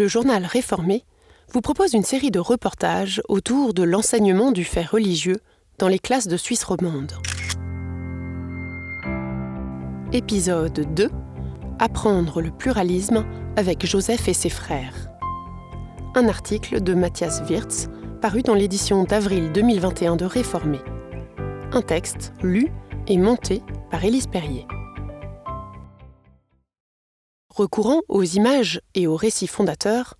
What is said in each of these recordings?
le journal Réformé vous propose une série de reportages autour de l'enseignement du fait religieux dans les classes de Suisse romande. Épisode 2 Apprendre le pluralisme avec Joseph et ses frères. Un article de Mathias Wirtz paru dans l'édition d'avril 2021 de Réformé. Un texte lu et monté par Élise Perrier. Recourant aux images et aux récits fondateurs,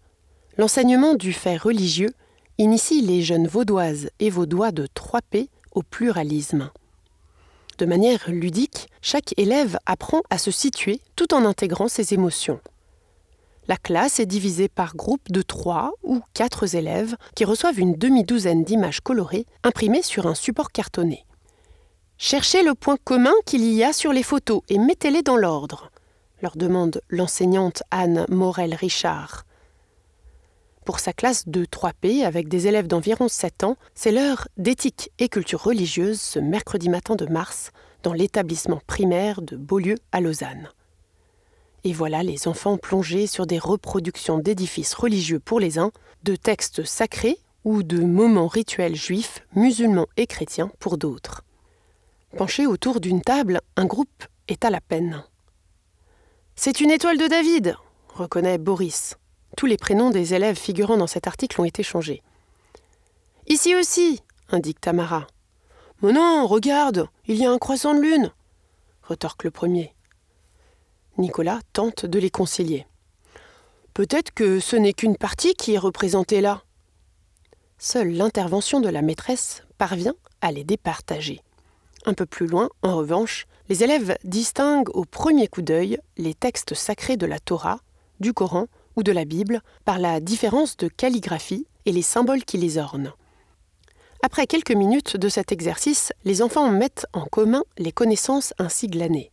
l'enseignement du fait religieux initie les jeunes vaudoises et vaudois de 3P au pluralisme. De manière ludique, chaque élève apprend à se situer tout en intégrant ses émotions. La classe est divisée par groupes de 3 ou 4 élèves qui reçoivent une demi-douzaine d'images colorées imprimées sur un support cartonné. Cherchez le point commun qu'il y a sur les photos et mettez-les dans l'ordre leur demande l'enseignante Anne Morel-Richard. Pour sa classe de 3P, avec des élèves d'environ 7 ans, c'est l'heure d'éthique et culture religieuse ce mercredi matin de mars dans l'établissement primaire de Beaulieu à Lausanne. Et voilà les enfants plongés sur des reproductions d'édifices religieux pour les uns, de textes sacrés ou de moments rituels juifs, musulmans et chrétiens pour d'autres. Penché autour d'une table, un groupe est à la peine. C'est une étoile de David, reconnaît Boris. Tous les prénoms des élèves figurant dans cet article ont été changés. Ici aussi, indique Tamara. Mais non, regarde, il y a un croissant de lune, retorque le premier. Nicolas tente de les concilier. Peut-être que ce n'est qu'une partie qui est représentée là. Seule l'intervention de la maîtresse parvient à les départager. Un peu plus loin, en revanche, les élèves distinguent au premier coup d'œil les textes sacrés de la Torah, du Coran ou de la Bible par la différence de calligraphie et les symboles qui les ornent. Après quelques minutes de cet exercice, les enfants mettent en commun les connaissances ainsi glanées.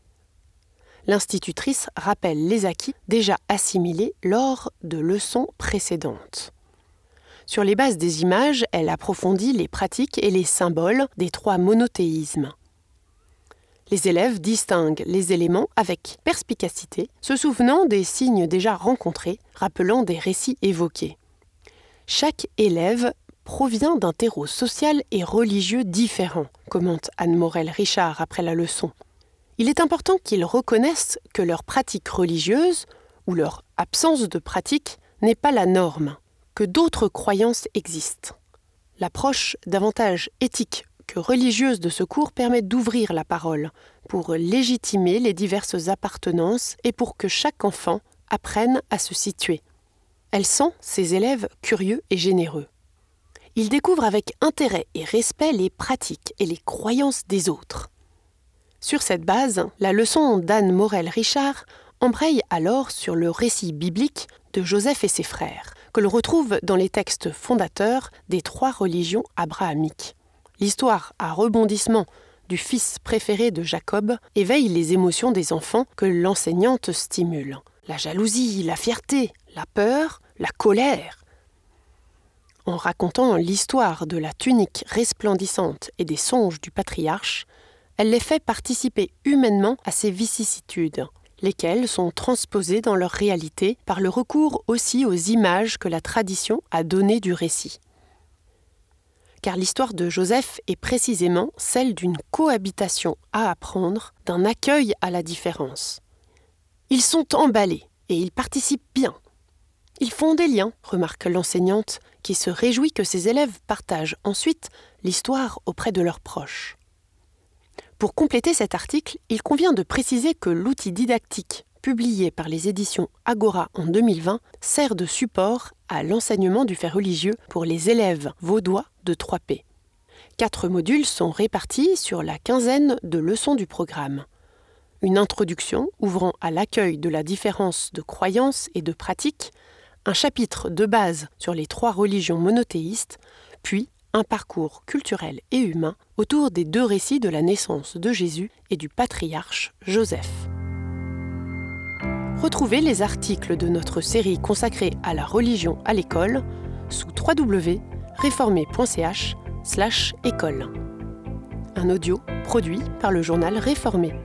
L'institutrice rappelle les acquis déjà assimilés lors de leçons précédentes. Sur les bases des images, elle approfondit les pratiques et les symboles des trois monothéismes. Les élèves distinguent les éléments avec perspicacité, se souvenant des signes déjà rencontrés, rappelant des récits évoqués. Chaque élève provient d'un terreau social et religieux différent, commente Anne Morel Richard après la leçon. Il est important qu'ils reconnaissent que leur pratique religieuse, ou leur absence de pratique, n'est pas la norme que d'autres croyances existent. L'approche davantage éthique que religieuse de ce cours permet d'ouvrir la parole pour légitimer les diverses appartenances et pour que chaque enfant apprenne à se situer. Elle sent ses élèves curieux et généreux. Ils découvrent avec intérêt et respect les pratiques et les croyances des autres. Sur cette base, la leçon d'Anne Morel-Richard embraye alors sur le récit biblique de Joseph et ses frères, que l'on retrouve dans les textes fondateurs des trois religions abrahamiques. L'histoire à rebondissement du fils préféré de Jacob éveille les émotions des enfants que l'enseignante stimule. La jalousie, la fierté, la peur, la colère. En racontant l'histoire de la tunique resplendissante et des songes du patriarche, elle les fait participer humainement à ces vicissitudes, lesquelles sont transposées dans leur réalité par le recours aussi aux images que la tradition a données du récit. Car l'histoire de Joseph est précisément celle d'une cohabitation à apprendre, d'un accueil à la différence. Ils sont emballés et ils participent bien. Ils font des liens, remarque l'enseignante, qui se réjouit que ses élèves partagent ensuite l'histoire auprès de leurs proches. Pour compléter cet article, il convient de préciser que l'outil didactique publié par les éditions Agora en 2020 sert de support à l'enseignement du fait religieux pour les élèves vaudois de 3P. Quatre modules sont répartis sur la quinzaine de leçons du programme. Une introduction ouvrant à l'accueil de la différence de croyances et de pratiques, un chapitre de base sur les trois religions monothéistes, puis un parcours culturel et humain autour des deux récits de la naissance de Jésus et du patriarche Joseph. Retrouvez les articles de notre série consacrée à la religion à l'école sous www.réformé.ch école. Un audio produit par le journal Réformé.